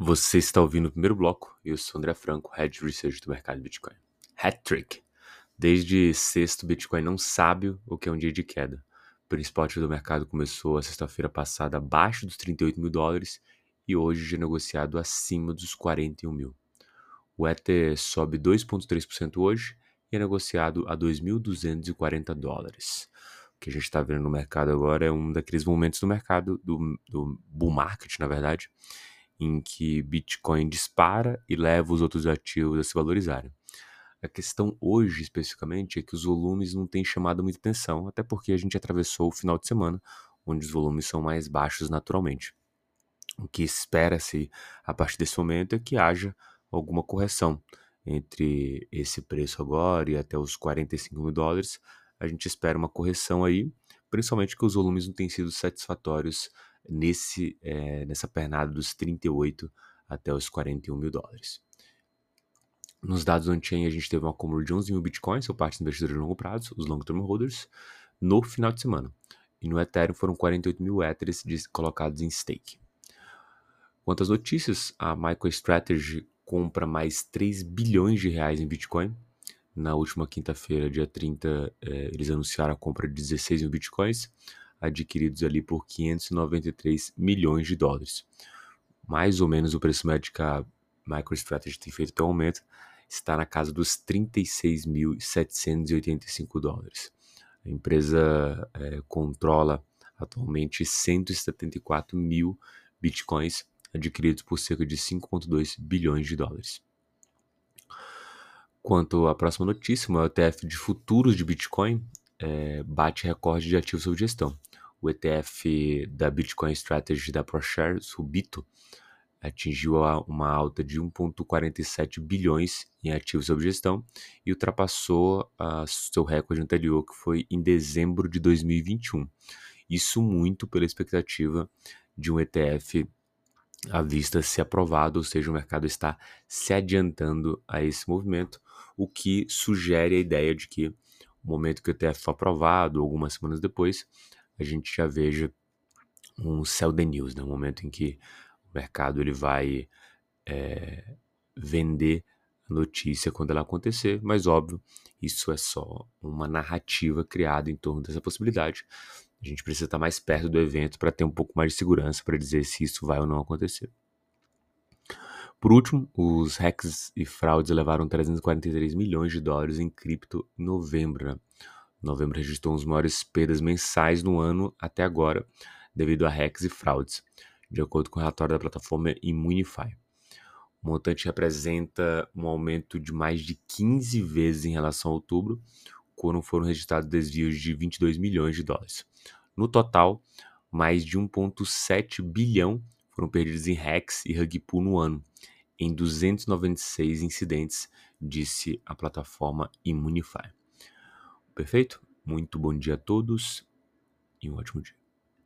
Você está ouvindo o primeiro bloco eu sou André Franco, Head Research do mercado Bitcoin. Hat-trick. Desde sexto, Bitcoin não sabe o que é um dia de queda. O principal ativo do mercado começou a sexta-feira passada abaixo dos 38 mil dólares e hoje já negociado acima dos 41 mil. O Ether sobe 2,3% hoje e é negociado a 2.240 dólares. O que a gente está vendo no mercado agora é um daqueles momentos do mercado, do, do bull market, na verdade, em que Bitcoin dispara e leva os outros ativos a se valorizarem. A questão hoje, especificamente, é que os volumes não têm chamado muita atenção, até porque a gente atravessou o final de semana, onde os volumes são mais baixos naturalmente. O que espera-se a partir desse momento é que haja alguma correção entre esse preço agora e até os 45 mil dólares. A gente espera uma correção aí, principalmente que os volumes não têm sido satisfatórios nesse, é, nessa pernada dos 38 até os 41 mil dólares. Nos dados on-chain, a gente teve um acúmulo de 11 mil bitcoins por parte dos investidores de longo prazo, os long-term holders, no final de semana. E no Ethereum foram 48 mil Ethers colocados em stake. Quanto às notícias, a MicroStrategy compra mais 3 bilhões de reais em Bitcoin. Na última quinta-feira, dia 30, eh, eles anunciaram a compra de 16 mil Bitcoins adquiridos ali por 593 milhões de dólares. Mais ou menos o preço médio que a MicroStrategy tem feito até o momento está na casa dos 36.785 dólares. A empresa é, controla atualmente 174 mil bitcoins adquiridos por cerca de 5,2 bilhões de dólares. Quanto à próxima notícia, o ETF de futuros de Bitcoin é, bate recorde de ativos sob gestão o ETF da Bitcoin Strategy da ProShares, o BITO, atingiu uma alta de 1,47 bilhões em ativos sob gestão e ultrapassou uh, seu recorde anterior, que foi em dezembro de 2021. Isso muito pela expectativa de um ETF à vista ser aprovado, ou seja, o mercado está se adiantando a esse movimento, o que sugere a ideia de que o momento que o ETF for aprovado, algumas semanas depois, a gente já veja um sell the news, né? um momento em que o mercado ele vai é, vender a notícia quando ela acontecer, mas óbvio, isso é só uma narrativa criada em torno dessa possibilidade. A gente precisa estar mais perto do evento para ter um pouco mais de segurança para dizer se isso vai ou não acontecer. Por último, os hacks e fraudes levaram 343 milhões de dólares em cripto em novembro. Né? Novembro registrou as maiores perdas mensais no ano até agora, devido a hacks e fraudes, de acordo com o relatório da plataforma Immunify. O montante representa um aumento de mais de 15 vezes em relação a outubro, quando foram registrados desvios de 22 milhões de dólares. No total, mais de 1,7 bilhão foram perdidos em hacks e rug pull no ano, em 296 incidentes, disse a plataforma Immunify. Perfeito? Muito bom dia a todos e um ótimo dia.